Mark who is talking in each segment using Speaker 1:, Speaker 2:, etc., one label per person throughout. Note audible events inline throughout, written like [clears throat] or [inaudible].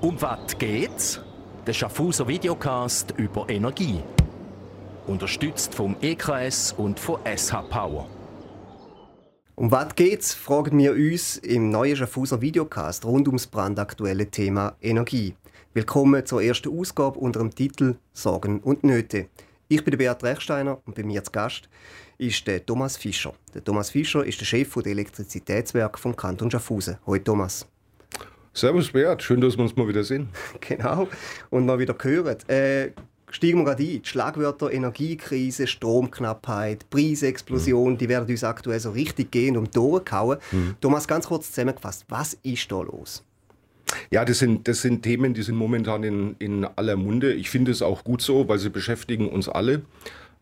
Speaker 1: Um was geht's? Der Schaffhauser Videocast über Energie. Unterstützt vom EKS und von SH Power.
Speaker 2: Um was geht's, fragen wir uns im neuen Schaffhauser Videocast rund ums brandaktuelle Thema Energie. Willkommen zur ersten Ausgabe unter dem Titel Sorgen und Nöte. Ich bin der Beat Rechsteiner und bei mir zu Gast ist der Thomas Fischer. Der Thomas Fischer ist der Chef der Elektrizitätswerke vom Kanton Schaffhausen. Hallo Thomas.
Speaker 3: Servus Beat, schön, dass wir uns mal wieder sehen. [laughs]
Speaker 2: Genau, und mal wieder hören. Äh, steigen wir gerade ein. Die Schlagwörter Energiekrise, Stromknappheit, Preisexplosion, mhm. die werden uns aktuell so richtig gehen und durchkauen. Mhm. Thomas, ganz kurz zusammengefasst, was ist da los?
Speaker 3: Ja, das sind, das sind Themen, die sind momentan in, in aller Munde. Ich finde es auch gut so, weil sie beschäftigen uns alle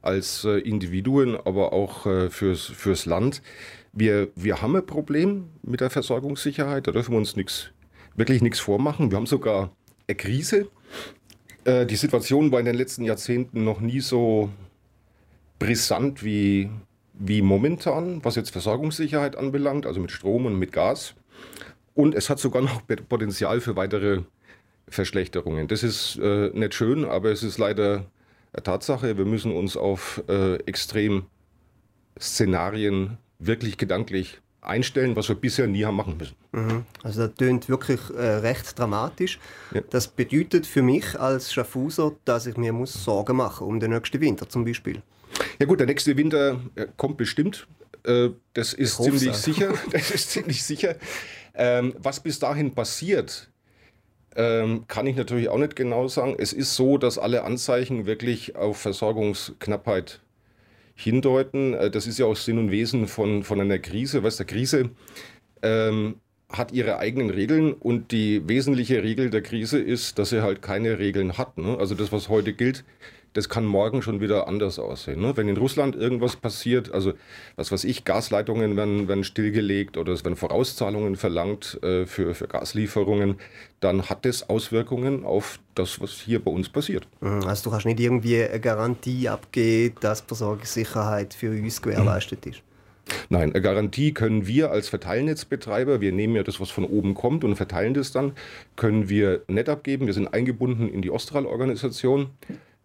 Speaker 3: als äh, Individuen, aber auch äh, fürs, fürs Land. Wir, wir haben ein Problem mit der Versorgungssicherheit, da dürfen wir uns nix, wirklich nichts vormachen. Wir haben sogar eine Krise. Äh, die Situation war in den letzten Jahrzehnten noch nie so brisant wie, wie momentan, was jetzt Versorgungssicherheit anbelangt, also mit Strom und mit Gas. Und es hat sogar noch Potenzial für weitere Verschlechterungen. Das ist äh, nicht schön, aber es ist leider eine Tatsache. Wir müssen uns auf äh, Extremszenarien wirklich gedanklich einstellen, was wir bisher nie haben machen müssen.
Speaker 2: Mhm. Also das klingt wirklich äh, recht dramatisch. Ja. Das bedeutet für mich als Schaffhauser, dass ich mir muss Sorgen machen um den nächsten Winter zum Beispiel.
Speaker 3: Ja gut, der nächste Winter äh, kommt bestimmt. Äh, das ist ziemlich sicher. [laughs] Das ist ziemlich sicher. Ähm, was bis dahin passiert, ähm, kann ich natürlich auch nicht genau sagen. Es ist so, dass alle Anzeichen wirklich auf Versorgungsknappheit hindeuten. Äh, das ist ja auch Sinn und Wesen von, von einer Krise. Was der Krise ähm, hat ihre eigenen Regeln und die wesentliche Regel der Krise ist, dass sie halt keine Regeln hat. Ne? Also das, was heute gilt, das kann morgen schon wieder anders aussehen. Ne? Wenn in Russland irgendwas passiert, also was weiß ich, Gasleitungen werden, werden stillgelegt oder es werden Vorauszahlungen verlangt äh, für, für Gaslieferungen, dann hat das Auswirkungen auf das, was hier bei uns passiert.
Speaker 2: Mhm. Also du kannst nicht irgendwie eine Garantie abgeben, dass Versorgungssicherheit für uns gewährleistet ist?
Speaker 3: Nein, eine Garantie können wir als Verteilnetzbetreiber, wir nehmen ja das, was von oben kommt und verteilen das dann, können wir nicht abgeben. Wir sind eingebunden in die Ostral-Organisation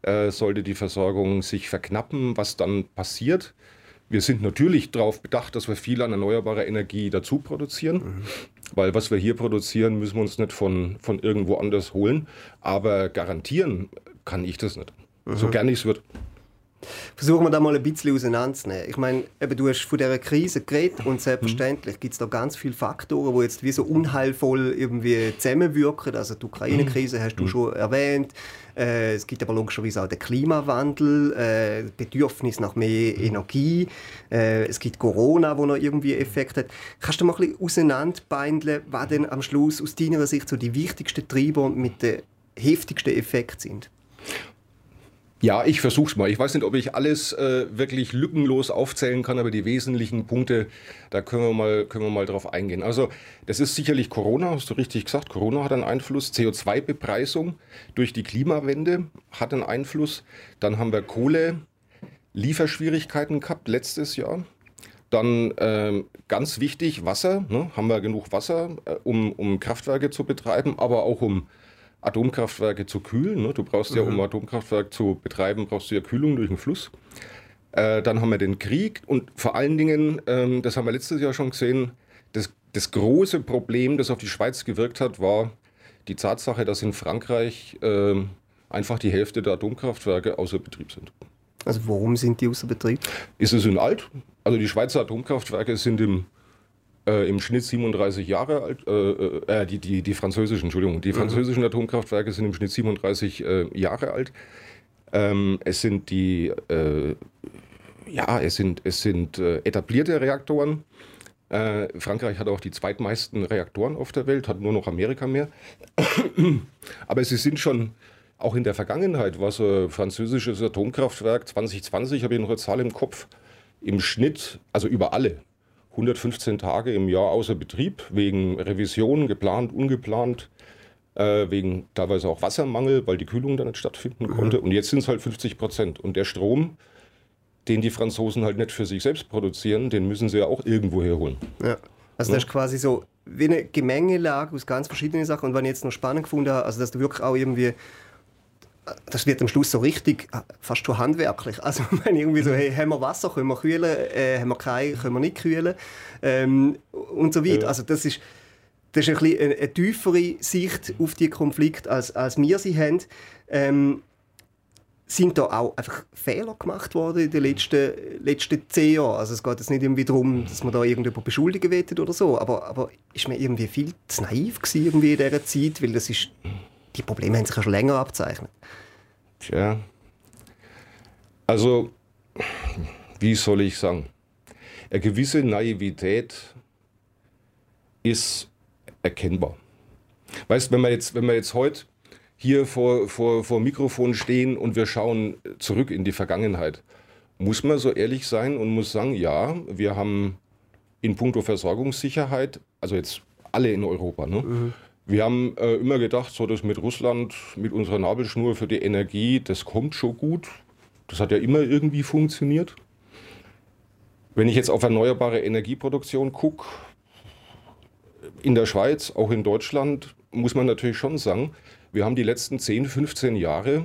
Speaker 3: äh, sollte die Versorgung sich verknappen, was dann passiert. Wir sind natürlich darauf bedacht, dass wir viel an erneuerbarer Energie dazu produzieren, mhm. weil was wir hier produzieren, müssen wir uns nicht von, von irgendwo anders holen. Aber garantieren kann ich das nicht, mhm. so gerne es wird.
Speaker 2: Versuchen wir da mal ein bisschen auseinanderzunehmen. Ich meine, eben, du hast von dieser Krise geredet und selbstverständlich gibt es da ganz viele Faktoren, die jetzt wie so unheilvoll irgendwie zusammenwirken. Also die Ukraine-Krise hast du mhm. schon erwähnt. Äh, es gibt aber logischerweise auch den Klimawandel, äh, Bedürfnis nach mehr Energie. Äh, es gibt Corona, wo noch irgendwie Effekt hat. Kannst du mal ein bisschen auseinanderbeindeln, was denn am Schluss aus deiner Sicht so die wichtigsten Treiber mit den heftigsten Effekten sind?
Speaker 3: Ja, ich versuch's mal. Ich weiß nicht, ob ich alles äh, wirklich lückenlos aufzählen kann, aber die wesentlichen Punkte, da können wir mal, können wir mal drauf eingehen. Also, das ist sicherlich Corona, hast du richtig gesagt. Corona hat einen Einfluss. CO2-Bepreisung durch die Klimawende hat einen Einfluss. Dann haben wir Kohle, Lieferschwierigkeiten gehabt letztes Jahr. Dann ähm, ganz wichtig, Wasser. Ne? Haben wir genug Wasser, äh, um, um Kraftwerke zu betreiben, aber auch um Atomkraftwerke zu kühlen. Ne? Du brauchst ja, um mhm. Atomkraftwerk zu betreiben, brauchst du ja Kühlung durch den Fluss. Äh, dann haben wir den Krieg und vor allen Dingen, ähm, das haben wir letztes Jahr schon gesehen, das, das, große Problem, das auf die Schweiz gewirkt hat, war die Tatsache, dass in Frankreich äh, einfach die Hälfte der Atomkraftwerke außer Betrieb sind.
Speaker 2: Also warum sind die außer Betrieb?
Speaker 3: Ist es in alt? Also die Schweizer Atomkraftwerke sind im äh, im Schnitt 37 Jahre alt, äh, äh, äh, die, die, die französischen, Entschuldigung, die mhm. französischen Atomkraftwerke sind im Schnitt 37 äh, Jahre alt. Ähm, es sind die, äh, ja, es sind, es sind etablierte Reaktoren. Frankreich hat auch die zweitmeisten Reaktoren auf der Welt, hat nur noch Amerika mehr. [clears throat] Aber sie sind schon auch in der Vergangenheit, was ein französisches Atomkraftwerk 2020, habe ich noch eine Zahl im Kopf, im Schnitt, also über alle, 115 Tage im Jahr außer Betrieb, wegen Revision, geplant, ungeplant, äh, wegen teilweise auch Wassermangel, weil die Kühlung dann nicht stattfinden mhm. konnte. Und jetzt sind es halt 50 Prozent. Und der Strom, den die Franzosen halt nicht für sich selbst produzieren, den müssen sie ja auch irgendwo herholen.
Speaker 2: Ja. Also das ist quasi so wie eine Gemengelage aus ganz verschiedenen Sachen. Und was ich jetzt noch spannend gefunden habe, also dass du wirklich auch irgendwie das wird am Schluss so richtig, fast schon handwerklich. [laughs] Also wenn irgendwie so, hey, haben wir Wasser, können wir kühlen, äh, haben wir kein, können wir nicht kühlen ähm, und so weiter. Ja. Also das ist, das ist ein bisschen eine, eine tiefere Sicht auf die Konflikte, als, als wir sie haben. Ähm, sind da auch einfach Fehler gemacht worden in den letzten, letzten zehn Jahren? Also es geht jetzt nicht irgendwie darum, dass man da irgendjemand beschuldigen will oder so, aber, aber ist man irgendwie viel zu naiv gewesen irgendwie in dieser Zeit, weil das ist, die Probleme haben sich ja schon länger abzeichnet.
Speaker 3: Tja, also wie soll ich sagen, eine gewisse Naivität ist erkennbar. Weißt, wenn wir jetzt, wenn wir jetzt heute hier vor, vor, vor Mikrofon stehen und wir schauen zurück in die Vergangenheit, muss man so ehrlich sein und muss sagen, ja, wir haben in puncto Versorgungssicherheit, also jetzt alle in Europa, ne? Mhm. Wir haben äh, immer gedacht, so das mit Russland, mit unserer Nabelschnur für die Energie, das kommt schon gut. Das hat ja immer irgendwie funktioniert. Wenn ich jetzt auf erneuerbare Energieproduktion gucke, in der Schweiz, auch in Deutschland, muss man natürlich schon sagen, wir haben die letzten 10, 15 Jahre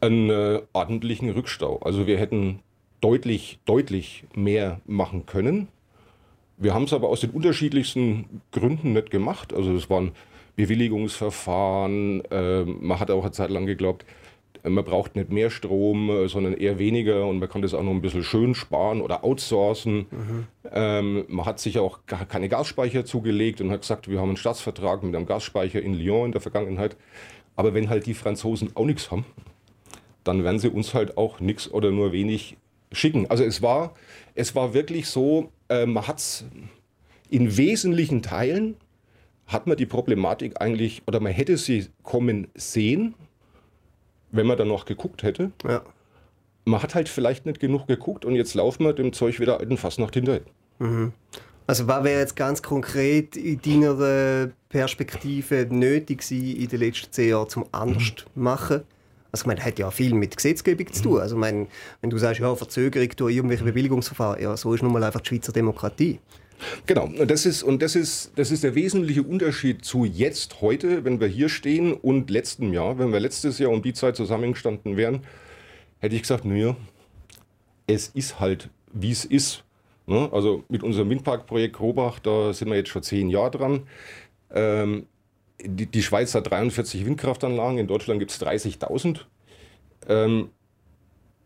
Speaker 3: einen äh, ordentlichen Rückstau. Also wir hätten deutlich, deutlich mehr machen können. Wir haben es aber aus den unterschiedlichsten Gründen nicht gemacht. Also es waren Bewilligungsverfahren. Äh, man hat auch eine Zeit lang geglaubt, man braucht nicht mehr Strom, äh, sondern eher weniger und man kann das auch noch ein bisschen schön sparen oder outsourcen. Mhm. Ähm, man hat sich auch keine Gasspeicher zugelegt und hat gesagt, wir haben einen Staatsvertrag mit einem Gasspeicher in Lyon in der Vergangenheit. Aber wenn halt die Franzosen auch nichts haben, dann werden sie uns halt auch nichts oder nur wenig schicken. Also es war, es war wirklich so, äh, man hat es in wesentlichen Teilen, hat man die Problematik eigentlich, oder man hätte sie kommen sehen, wenn man dann noch geguckt hätte. Ja. Man hat halt vielleicht nicht genug geguckt und jetzt laufen wir dem Zeug wieder alten Fassnacht hinterher. Mhm.
Speaker 2: Also was wäre jetzt ganz konkret in deiner Perspektive nötig gewesen, in den letzten zehn Jahren zum anders mhm. machen? Also ich meine, hat ja viel mit Gesetzgebung zu tun. Also ich meine, wenn du sagst, ja, Verzögerung durch irgendwelche Bewilligungsverfahren, ja, so ist nun mal einfach die Schweizer Demokratie.
Speaker 3: Genau, und das ist, und das ist, das ist der wesentliche Unterschied zu jetzt, heute, wenn wir hier stehen und letztem Jahr. Wenn wir letztes Jahr um die Zeit zusammengestanden wären, hätte ich gesagt, naja, es ist halt, wie es ist. Ne? Also mit unserem Windparkprojekt Grobach, da sind wir jetzt schon zehn Jahre dran. Ähm, die, die, Schweiz hat 43 Windkraftanlagen, in Deutschland gibt es 30.000. Ähm,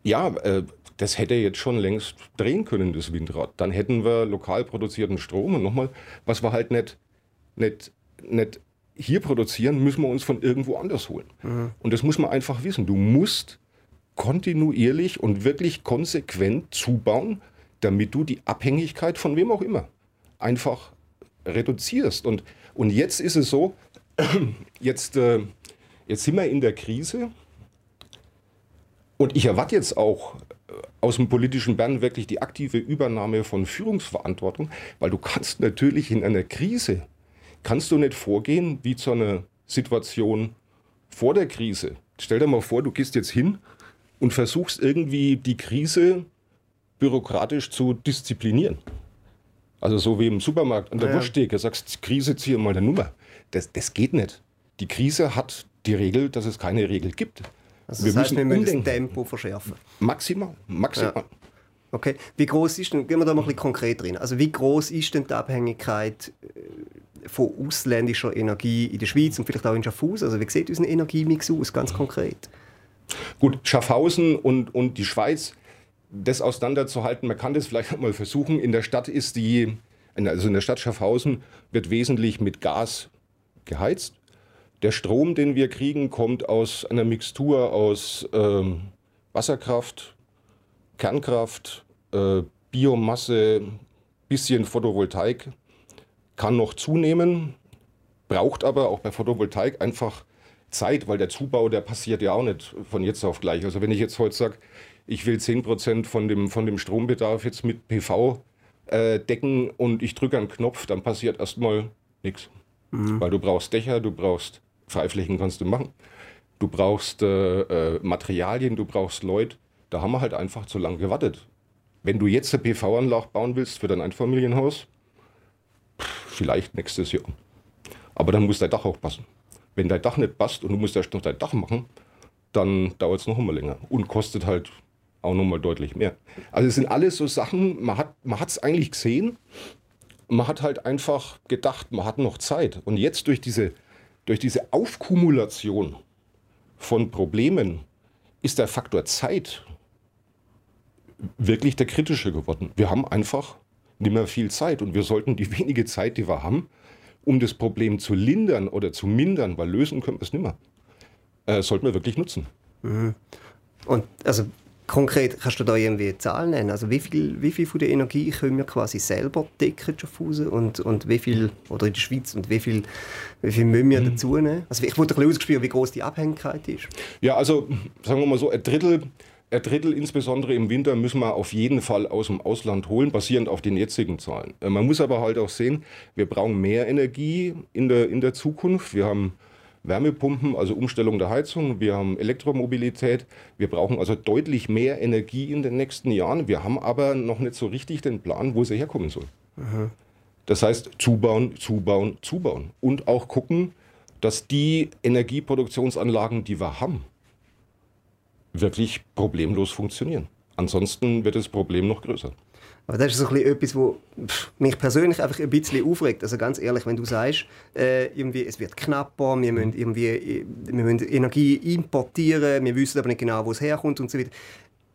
Speaker 3: ja, äh, das hätte jetzt schon längst drehen können, das Windrad. Dann hätten wir lokal produzierten Strom. Und nochmal, was wir halt nicht, nicht, nicht hier produzieren, müssen wir uns von irgendwo anders holen. Mhm. Und das muss man einfach wissen. Du musst kontinuierlich und wirklich konsequent zubauen, damit du die Abhängigkeit von wem auch immer einfach reduzierst. Und, und jetzt ist es so, [clears throat] jetzt, äh, jetzt sind wir in der Krise. Und ich erwarte jetzt auch aus dem politischen Bern wirklich die aktive Übernahme von Führungsverantwortung, weil du kannst natürlich in einer Krise, kannst du nicht vorgehen wie zu einer Situation vor der Krise. Stell dir mal vor, du gehst jetzt hin und versuchst irgendwie die Krise bürokratisch zu disziplinieren. Also so wie im Supermarkt an der ja. Wursttheke, sagst, Krise, ziehe mal eine Nummer. Das, das geht nicht. Die Krise hat die Regel, dass es keine Regel gibt.
Speaker 2: Also wir das heißt, müssen wir müssen das Tempo verschärfen.
Speaker 3: Maximal, maximal. Ja.
Speaker 2: Okay, wie groß ist denn, gehen wir da mal ein bisschen konkret drin, also wie groß ist denn die Abhängigkeit äh, von ausländischer Energie in der Schweiz und vielleicht auch in Schaffhausen? Also wie sieht unser Energiemix aus, ganz konkret?
Speaker 3: Gut, Schaffhausen und, und die Schweiz, das auseinanderzuhalten, man kann das vielleicht mal versuchen. In der Stadt ist die, also in der Stadt Schaffhausen wird wesentlich mit Gas geheizt. Der Strom, den wir kriegen, kommt aus einer Mixtur aus ähm, Wasserkraft, Kernkraft, äh, Biomasse, bisschen Photovoltaik. Kann noch zunehmen, braucht aber auch bei Photovoltaik einfach Zeit, weil der Zubau, der passiert ja auch nicht von jetzt auf gleich. Also wenn ich jetzt heute sage, ich will 10% von dem, von dem Strombedarf jetzt mit PV äh, decken und ich drücke einen Knopf, dann passiert erstmal nichts. Mhm. Weil du brauchst Dächer, du brauchst Freiflächen kannst du machen. Du brauchst äh, äh, Materialien, du brauchst Leute. Da haben wir halt einfach zu lange gewartet. Wenn du jetzt eine PV-Anlage bauen willst für dein Einfamilienhaus, vielleicht nächstes Jahr. Aber dann muss dein Dach auch passen. Wenn dein Dach nicht passt und du musst erst noch dein Dach machen, dann dauert es noch immer länger und kostet halt auch noch mal deutlich mehr. Also es sind alles so Sachen, man hat es eigentlich gesehen, man hat halt einfach gedacht, man hat noch Zeit. Und jetzt durch diese, durch diese Aufkumulation von Problemen ist der Faktor Zeit wirklich der kritische geworden. Wir haben einfach nicht mehr viel Zeit und wir sollten die [laughs] wenige Zeit, die wir haben, um das Problem zu lindern oder zu mindern, weil lösen können wir es nicht mehr, äh, sollten wir wirklich nutzen.
Speaker 2: Mhm. Und also konkret kannst du da irgendwie Zahlen nennen? Also wie viel, wie viel von der Energie können wir quasi selber decken, Schaffhausen, und, und wie viel, oder in der Schweiz, und wie viel, wie viel müssen wir mhm. dazu nehmen? Also ich wollte ein bisschen ausgespürt, wie groß die Abhängigkeit ist.
Speaker 3: Ja, also sagen wir mal so, ein Drittel ein Drittel insbesondere im Winter müssen wir auf jeden Fall aus dem Ausland holen, basierend auf den jetzigen Zahlen. Äh, man muss aber halt auch sehen, wir brauchen mehr Energie in der, in der Zukunft. Wir haben Wärmepumpen, also Umstellung der Heizung, wir haben Elektromobilität, wir brauchen also deutlich mehr Energie in den nächsten Jahren. Wir haben aber noch nicht so richtig den Plan, wo sie herkommen soll. Mhm. Das heißt, zubauen, zubauen, zubauen und auch gucken, dass die Energieproduktionsanlagen, die wir haben, wirklich problemlos funktionieren. Ansonsten wird das Problem noch größer.
Speaker 2: Aber das ist so ein etwas, was mich persönlich einfach ein bisschen aufregt. Also ganz ehrlich, wenn du sagst, äh, irgendwie, es wird knapper, wir müssen, irgendwie, wir müssen Energie importieren, wir wissen aber nicht genau, wo es herkommt und so weiter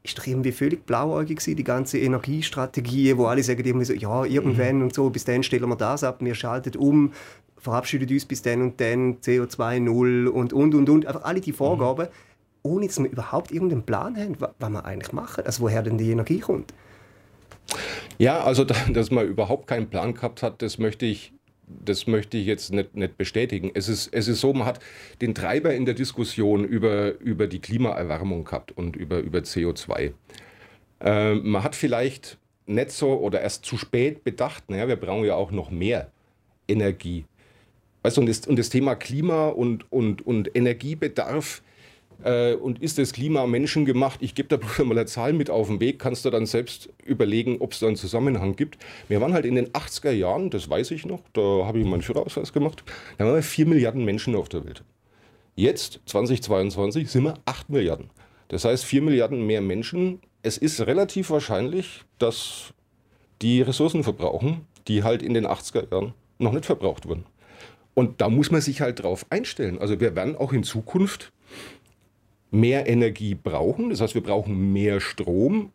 Speaker 2: ist doch irgendwie völlig blauäugig gewesen, die ganze Energiestrategie, wo alle sagen irgendwie so, ja, irgendwann mhm. und so, bis dann stellen wir das ab, wir schalten um, verabschieden uns bis dann und dann, CO2 null und, und, und, und. Einfach alle die Vorgaben. Mhm ohne dass wir überhaupt irgendeinen Plan haben, was wir eigentlich machen, also woher denn die Energie kommt.
Speaker 3: Ja, also [laughs] dass man überhaupt keinen Plan gehabt hat, das möchte ich, das möchte ich jetzt nicht, nicht bestätigen. Es ist, es ist so, man hat den Treiber in der Diskussion über, über die Klimaerwärmung gehabt und über, über CO2. Äh, man hat vielleicht nicht so oder erst zu spät bedacht, naja, wir brauchen ja auch noch mehr Energie. Weißt du, und, das, und das Thema Klima und, und, und Energiebedarf, äh, und ist das Klima menschengemacht? Ich gebe da bloß mal eine Zahl mit auf den Weg, kannst du dann selbst überlegen, ob es da einen Zusammenhang gibt. Wir waren halt in den 80er Jahren, das weiß ich noch, da habe ich meinen Führerausweis gemacht, da waren wir 4 Milliarden Menschen auf der Welt. Jetzt, 2022, sind wir 8 Milliarden. Das heißt, 4 Milliarden mehr Menschen. Es ist relativ wahrscheinlich, dass die Ressourcen verbrauchen, die halt in den 80er Jahren noch nicht verbraucht wurden. Und da muss man sich halt drauf einstellen. Also wir werden auch in Zukunft mehr Energie brauchen. Das heißt, wir brauchen mehr Strom.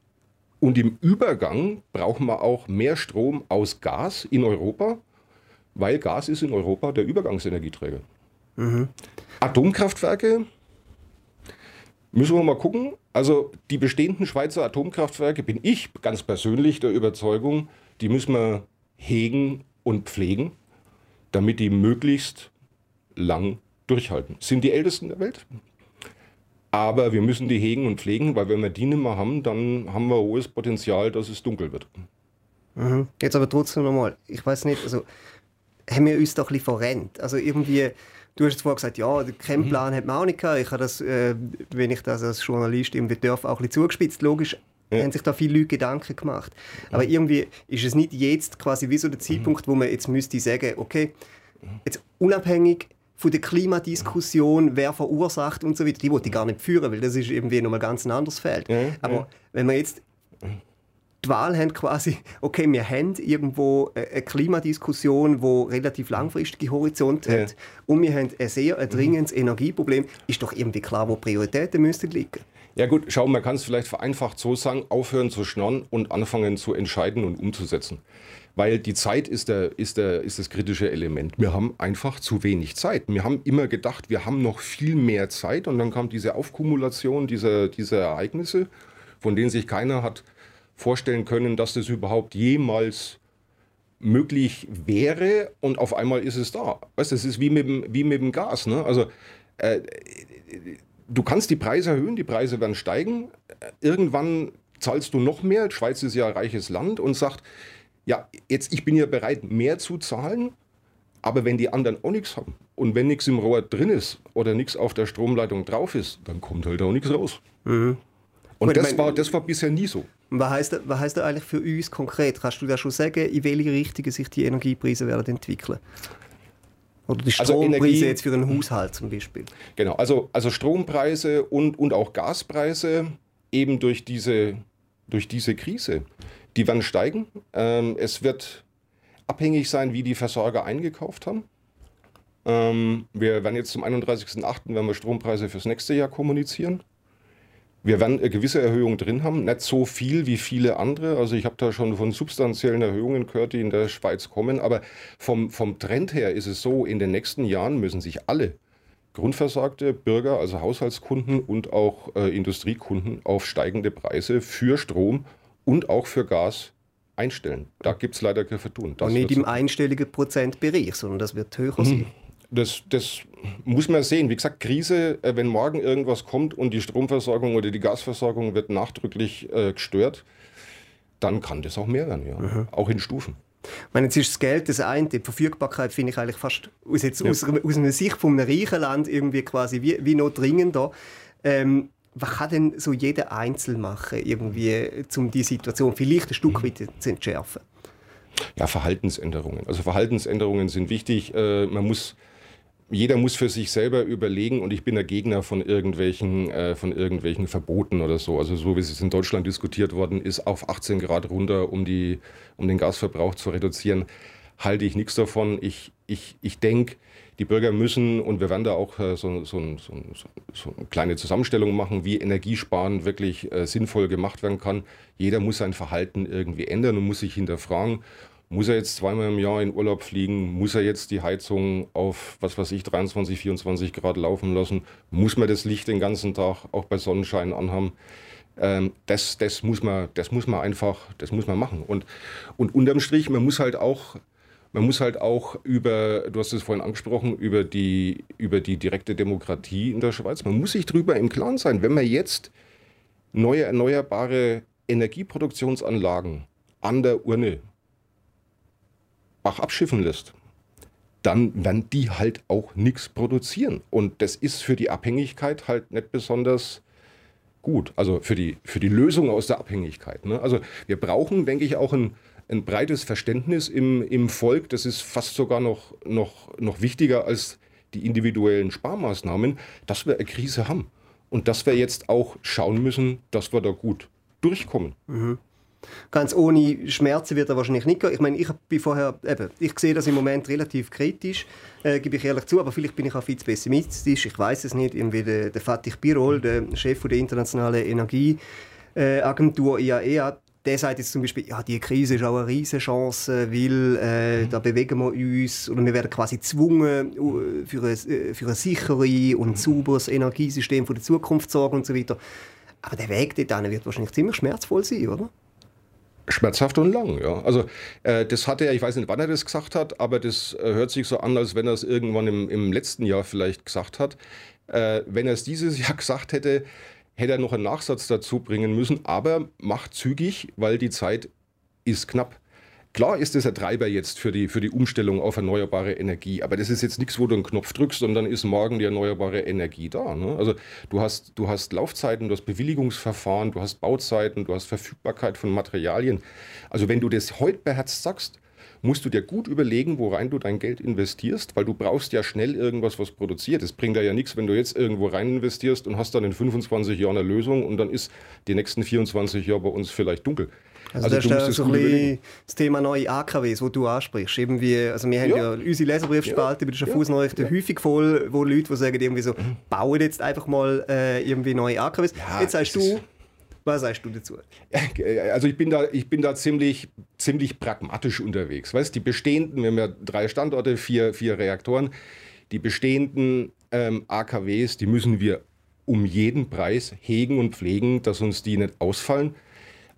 Speaker 3: Und im Übergang brauchen wir auch mehr Strom aus Gas in Europa, weil Gas ist in Europa der Übergangsenergieträger. Mhm. Atomkraftwerke müssen wir mal gucken. Also die bestehenden Schweizer Atomkraftwerke bin ich ganz persönlich der Überzeugung, die müssen wir hegen und pflegen, damit die möglichst lang durchhalten. Sind die ältesten der Welt? Aber wir müssen die hegen und pflegen, weil wenn wir die nicht mehr haben, dann haben wir hohes Potenzial, dass es dunkel wird.
Speaker 2: Mhm. Jetzt aber trotzdem nochmal, ich weiß nicht, also haben wir uns doch ein bisschen verrennt. Also irgendwie, du hast vorher gesagt, ja, keinen mhm. Plan mhm. hat man auch nicht gehabt. Ich habe das, äh, wenn ich das als Journalist irgendwie darf, auch ein bisschen zugespitzt. Logisch ja. haben sich da viele Leute Gedanken gemacht. Aber mhm. irgendwie ist es nicht jetzt quasi wie so der Zeitpunkt, wo man jetzt müsste sagen, okay, jetzt unabhängig von der Klimadiskussion, wer verursacht und so weiter, die wollte ich gar nicht führen, weil das ist irgendwie nochmal ganz ein anderes Feld. Ja, Aber ja. wenn wir jetzt die Wahl haben quasi, okay, wir haben irgendwo eine Klimadiskussion, wo relativ langfristige Horizont ja. hat und wir haben ein sehr ein dringendes Energieproblem, ist doch irgendwie klar, wo Prioritäten müssten liegen.
Speaker 3: Ja gut, schau, man kann es vielleicht vereinfacht so sagen, aufhören zu schnorren und anfangen zu entscheiden und umzusetzen. Weil die Zeit ist, der, ist, der, ist das kritische Element. Wir haben einfach zu wenig Zeit. Wir haben immer gedacht, wir haben noch viel mehr Zeit und dann kam diese Aufkumulation dieser, dieser Ereignisse, von denen sich keiner hat vorstellen können, dass das überhaupt jemals möglich wäre und auf einmal ist es da. Weißt, das ist wie mit dem, wie mit dem Gas. Ne? Also äh, du kannst die Preise erhöhen, die Preise werden steigen. Irgendwann zahlst du noch mehr. Die Schweiz ist ja ein reiches Land und sagt, ja, jetzt ich bin ja bereit, mehr zu zahlen, aber wenn die anderen auch nichts haben und wenn nichts im Rohr drin ist oder nichts auf der Stromleitung drauf ist, dann kommt halt auch nichts raus. Mhm. Und das, war, das war bisher nie so.
Speaker 2: Was heißt, das, was heißt das eigentlich für uns konkret? Kannst du da schon sagen, in welche Richtung sich die Energiepreise werden entwickeln? Oder die also Strompreise also Energie, jetzt für einen Haushalt zum Beispiel?
Speaker 3: Genau, also, also Strompreise und, und auch Gaspreise eben durch diese, durch diese Krise, die werden steigen. Ähm, es wird abhängig sein, wie die Versorger eingekauft haben. Ähm, wir werden jetzt zum 31.08. werden wir Strompreise fürs nächste Jahr kommunizieren. Wir werden eine gewisse Erhöhung drin haben, nicht so viel wie viele andere. Also ich habe da schon von substanziellen Erhöhungen gehört, die in der Schweiz kommen. Aber vom, vom Trend her ist es so, in den nächsten Jahren müssen sich alle grundversagte Bürger, also Haushaltskunden und auch äh, Industriekunden auf steigende Preise für Strom und auch für Gas einstellen. Da gibt es leider kein Vertun.
Speaker 2: Das und nicht im einstelligen Prozentbereich, sondern das wird höher sein.
Speaker 3: Das, das muss man sehen. Wie gesagt, Krise, äh, wenn morgen irgendwas kommt und die Stromversorgung oder die Gasversorgung wird nachdrücklich äh, gestört, dann kann das auch mehr werden, ja. Mhm. Auch in Stufen.
Speaker 2: Ich meine, jetzt ist das Geld das eine, die Verfügbarkeit finde ich eigentlich fast aus, jetzt, ja. aus, aus einer Sicht von einem reichen Land irgendwie quasi wie, wie noch dringender. Ähm, was kann denn so jeder Einzelne machen, irgendwie, um die Situation vielleicht ein Stück mhm. weit zu entschärfen?
Speaker 3: Ja, Verhaltensänderungen. Also Verhaltensänderungen sind wichtig. Äh, man muss jeder muss für sich selber überlegen und ich bin der Gegner von irgendwelchen, äh, von irgendwelchen Verboten oder so. Also so wie es in Deutschland diskutiert worden ist, auf 18 Grad runter, um, die, um den Gasverbrauch zu reduzieren, halte ich nichts davon. Ich, ich, ich denke, die Bürger müssen, und wir werden da auch äh, so, so, so, so, eine kleine Zusammenstellung machen, wie Energiesparen wirklich äh, sinnvoll gemacht werden kann. Jeder muss sein Verhalten irgendwie ändern und muss sich hinterfragen. Muss er jetzt zweimal im Jahr in Urlaub fliegen? Muss er jetzt die Heizung auf, was weiß ich, 23, 24 Grad laufen lassen? Muss man das Licht den ganzen Tag auch bei Sonnenschein anhaben? Ähm, das, das, muss man, das muss man einfach, das muss man machen. Und, und unterm Strich, man muss halt auch, man muss halt auch über, du hast es vorhin angesprochen, über die, über die direkte Demokratie in der Schweiz, man muss sich darüber im Klaren sein, wenn man jetzt neue erneuerbare Energieproduktionsanlagen an der Urne Bach abschiffen lässt, dann werden die halt auch nichts produzieren. Und das ist für die Abhängigkeit halt nicht besonders gut. Also für die, für die Lösung aus der Abhängigkeit. Ne? Also wir brauchen, denke ich, auch ein, ein breites Verständnis im, im Volk. Das ist fast sogar noch, noch, noch wichtiger als die individuellen Sparmaßnahmen, dass wir eine Krise haben. Und dass wir jetzt auch schauen müssen, dass wir da gut durchkommen. Mhm.
Speaker 2: Ganz ohne Schmerzen wird er wahrscheinlich nicht gehen. Ich meine, ich bin vorher, eben, ich sehe das im Moment relativ kritisch, äh, gebe ich ehrlich zu, aber vielleicht bin ich auch viel zu pessimistisch, ich weiß es nicht. Irgendwie der, der Fatih Birol, der Chef der Internationalen Energieagentur IAEA, der sagt jetzt zum Beispiel, ja, die Krise ist auch eine riesige Chance, weil äh, da bewegen wir uns oder wir werden quasi gezwungen, äh, für ein, äh, für ein sicheres und sauberes Energiesystem von der Zukunft zu sorgen und so weiter. Aber der Weg dorthin wird wahrscheinlich ziemlich schmerzvoll sein, oder?
Speaker 3: Schmerzhaft und lang, ja. Also äh, das hat er, ich weiß nicht, wann er das gesagt hat, aber das äh, hört sich so an, als wenn er es irgendwann im, im, letzten Jahr vielleicht gesagt hat. Äh, wenn er es dieses [laughs] Jahr gesagt hätte, hätte er noch einen Nachsatz dazu bringen müssen, aber macht zügig, weil die Zeit ist knapp. Klar ist das ein Treiber jetzt für die, für die Umstellung auf erneuerbare Energie, aber das ist jetzt nichts, wo du einen Knopf drückst und dann ist morgen die erneuerbare Energie da. Ne? Also du hast, du hast Laufzeiten, du hast Bewilligungsverfahren, du hast Bauzeiten, du hast Verfügbarkeit von Materialien. Also wenn du das heute beherzt sagst, musst du dir gut überlegen, worein du dein Geld investierst, weil du brauchst ja schnell irgendwas, was produziert. Es bringt ja nichts, wenn du jetzt irgendwo rein investierst und hast dann in 25 Jahren eine Lösung und dann ist die nächsten 24 Jahre bei uns vielleicht dunkel.
Speaker 2: Also, also das ist so ein bisschen das Thema neue AKWs, das du ansprichst. Eben wie, also wir haben ja, ja unsere Leserbriefspalte ja. bei den Schaffhausnachrichten ja. häufig voll, wo Leute die sagen irgendwie so, bauen jetzt einfach mal äh, irgendwie neue AKWs. Ja, jetzt sagst du, was sagst du dazu? [laughs]
Speaker 3: Also ich bin da, ich bin da ziemlich, ziemlich pragmatisch unterwegs. Weißt, die bestehenden, wir haben ja drei Standorte, vier, vier Reaktoren, die bestehenden ähm, AKWs, die müssen wir um jeden Preis hegen und pflegen, dass uns die nicht ausfallen.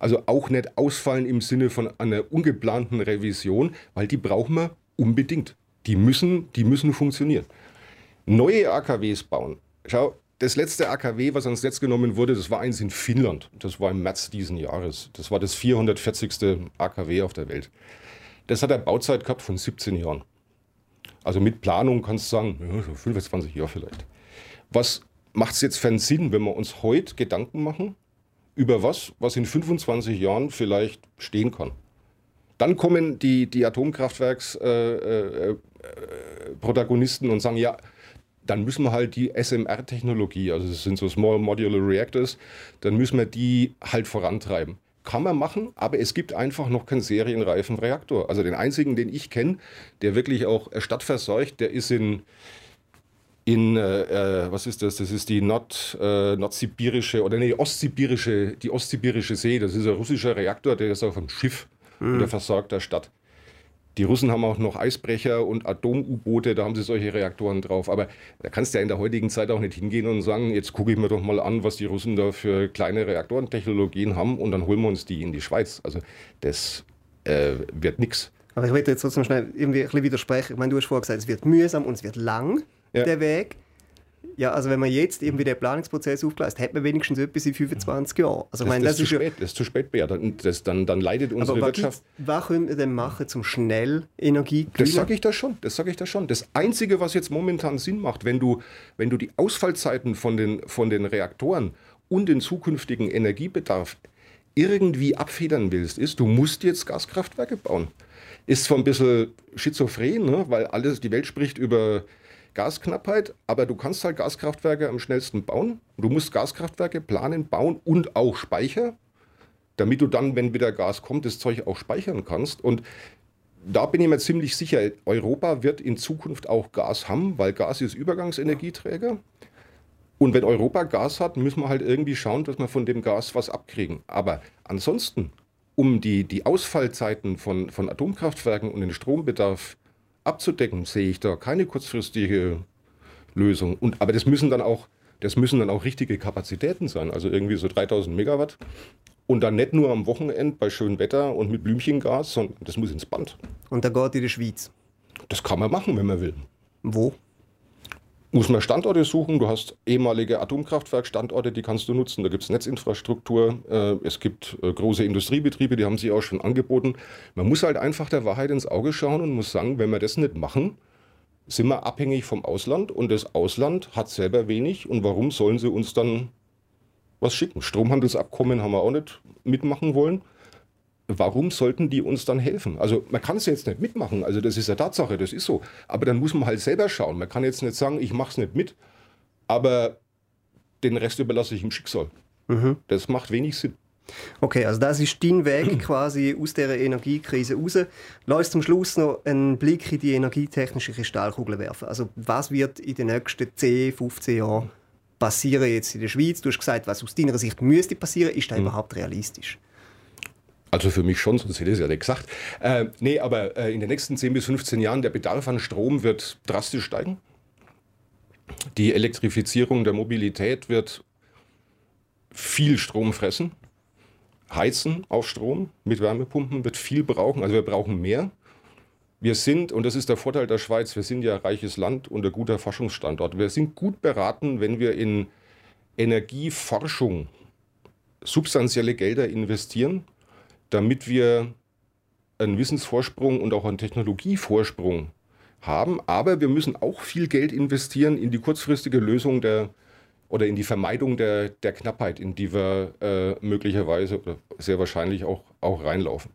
Speaker 3: Also auch nicht ausfallen im Sinne von einer ungeplanten Revision, weil die brauchen wir unbedingt. Die müssen, die müssen funktionieren. Neue AKWs bauen. Schau, das letzte AKW, was ans Netz genommen wurde, das war eins in Finnland. Das war im März diesen Jahres. Das war das 440. AKW auf der Welt. Das hat eine Bauzeit gehabt von 17 Jahren. Also mit Planung kannst du sagen, ja, so 25 Jahre vielleicht. Was macht es jetzt für einen Sinn, wenn wir uns heute Gedanken machen über was, was in 25 Jahren vielleicht stehen kann. Dann kommen die, die Atomkraftwerks-Protagonisten äh, äh, und sagen, ja, dann müssen wir halt die SMR-Technologie, also das sind so Small Modular Reactors, dann müssen wir die halt vorantreiben. Kann man machen, aber es gibt einfach noch keinen serienreifen Reaktor. Also den einzigen, den ich kenne, der wirklich auch stadtverseucht, der ist in, in äh, äh, was ist das? Das ist die Nord, äh, nordsibirische oder nee, ostsibirische, die ostsibirische See. Das ist ein russischer Reaktor, der ist auf einem Schiff mhm. und der versorgt der Stadt. Die Russen haben auch noch Eisbrecher und Atom-U-Boote, da haben sie solche Reaktoren drauf. Aber da kannst du ja in der heutigen Zeit auch nicht hingehen und sagen, jetzt gucke ich mir doch mal an, was die Russen da für kleine Reaktorentechnologien haben und dann holen wir uns die in die Schweiz. Also das äh, wird nichts.
Speaker 2: Aber ich möchte jetzt trotzdem schnell irgendwie ein bisschen widersprechen. Ich meine, du hast vorher gesagt, es wird mühsam und es wird lang, ja. der Weg. Ja, also wenn man jetzt irgendwie den Planungsprozess aufgleist, hätte man wenigstens etwas in 25 Jahren.
Speaker 3: Also, das, meine, das, das, ist zu spät, das ist zu spät, Bär. Das, dann, dann leidet unsere
Speaker 2: aber
Speaker 3: Wirtschaft.
Speaker 2: Was können wir denn machen zum schnell Energie
Speaker 3: Das sage ich da schon. Das sage ich da schon. Das Einzige, was jetzt momentan Sinn macht, wenn du, wenn du die Ausfallzeiten von den, von den Reaktoren und den zukünftigen Energiebedarf irgendwie abfedern willst, ist, du musst jetzt Gaskraftwerke bauen. Ist zwar ein bisschen schizophren, ne? weil alles, die Welt spricht über Gasknappheit, aber du kannst halt Gaskraftwerke am schnellsten bauen. Du musst Gaskraftwerke planen, bauen und auch Speicher, damit du dann, wenn wieder Gas kommt, das Zeug auch speichern kannst. Und da bin ich mir ziemlich sicher, Europa wird in Zukunft auch Gas haben, weil Gas ist Übergangsenergieträger. Und wenn Europa Gas hat, müssen wir halt irgendwie schauen, dass wir von dem Gas was abkriegen. Aber ansonsten, um die, die Ausfallzeiten von, von Atomkraftwerken und den Strombedarf abzudecken, sehe ich da keine kurzfristige Lösung. Und, aber das müssen dann auch, das müssen dann auch richtige Kapazitäten sein, also irgendwie so 3000 Megawatt. Und dann nicht nur am Wochenende bei schönem Wetter und mit Blümchengas, sondern das muss ins Band.
Speaker 2: Und da geht in die Schweiz?
Speaker 3: Das kann man machen, wenn man will.
Speaker 2: Wo?
Speaker 3: Muss man Standorte suchen. Du hast ehemalige Atomkraftwerkstandorte, die kannst du nutzen. Da gibt es Netzinfrastruktur, äh, es gibt äh, große Industriebetriebe, die haben sie auch schon angeboten. Man muss halt einfach der Wahrheit ins Auge schauen und muss sagen, wenn wir das nicht machen, sind wir abhängig vom Ausland und das Ausland hat selber wenig. Und warum sollen sie uns dann was schicken? Stromhandelsabkommen haben wir auch nicht mitmachen wollen warum sollten die uns dann helfen? Also man kann es jetzt nicht mitmachen, also das ist eine Tatsache, das ist so. Aber dann muss man halt selber schauen. Man kann jetzt nicht sagen, ich mache es nicht mit, aber den Rest überlasse ich im Schicksal. Mhm. Das macht wenig Sinn.
Speaker 2: Okay, also das ist dein Weg [clears throat] quasi aus der Energiekrise raus. Lass uns zum Schluss noch einen Blick in die energietechnische Kristallkugel werfen. Also was wird in den nächsten 10, 15 Jahren passieren jetzt in der Schweiz? Du hast gesagt, was aus deiner Sicht müsste passieren. Ist das mhm. überhaupt realistisch?
Speaker 3: Also für mich schon, sonst hätte ich es ja nicht gesagt. Äh, nee, aber äh, in den nächsten 10 bis 15 Jahren, der Bedarf an Strom wird drastisch steigen. Die Elektrifizierung der Mobilität wird viel Strom fressen. Heizen auf Strom mit Wärmepumpen wird viel brauchen, also wir brauchen mehr. Wir sind, und das ist der Vorteil der Schweiz, wir sind ja ein reiches Land und ein guter Forschungsstandort. Wir sind gut beraten, wenn wir in Energieforschung substanzielle Gelder investieren damit wir einen Wissensvorsprung und auch einen Technologievorsprung haben. Aber wir müssen auch viel Geld investieren in die kurzfristige Lösung der oder in die Vermeidung der, der Knappheit, in die wir äh, möglicherweise oder sehr wahrscheinlich auch, auch reinlaufen.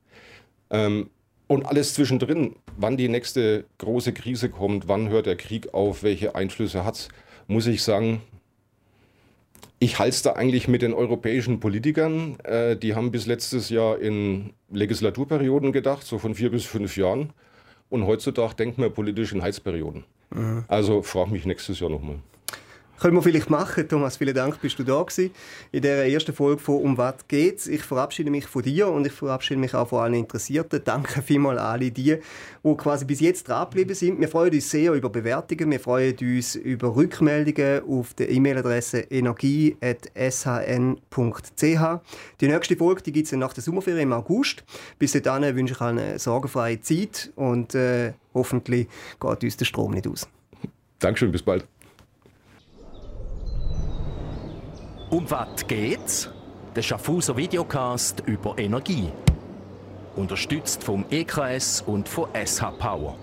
Speaker 3: Ähm, und alles zwischendrin, wann die nächste große Krise kommt, wann hört der Krieg auf, welche Einflüsse hat es, muss ich sagen, ich halte es da eigentlich mit den europäischen Politikern. Äh, die haben bis letztes Jahr in Legislaturperioden gedacht, so von vier bis fünf Jahren. Und heutzutage denkt man politisch in Heizperioden. Mhm. Also frage mich nächstes Jahr nochmal.
Speaker 2: Können wir vielleicht machen. Thomas, vielen Dank, bist du da gewesen in der ersten Folge von «Um was geht's?». Ich verabschiede mich von dir und ich verabschiede mich auch von allen Interessierten. Danke vielmals an alle die, die quasi bis jetzt dranbleiben sind. Wir freuen uns sehr über Bewertungen, wir freuen uns über Rückmeldungen auf der E-Mail-Adresse energie.shn.ch. Die nächste Folge gibt es nach der Sommerferien im August. Bis dahin wünsche ich allen eine sorgenfreie Zeit und äh, hoffentlich geht uns der Strom nicht aus.
Speaker 3: Dankeschön, bis bald.
Speaker 1: Um was geht's? Der Schaffhauser Videocast über Energie. Unterstützt vom EKS und von SH Power.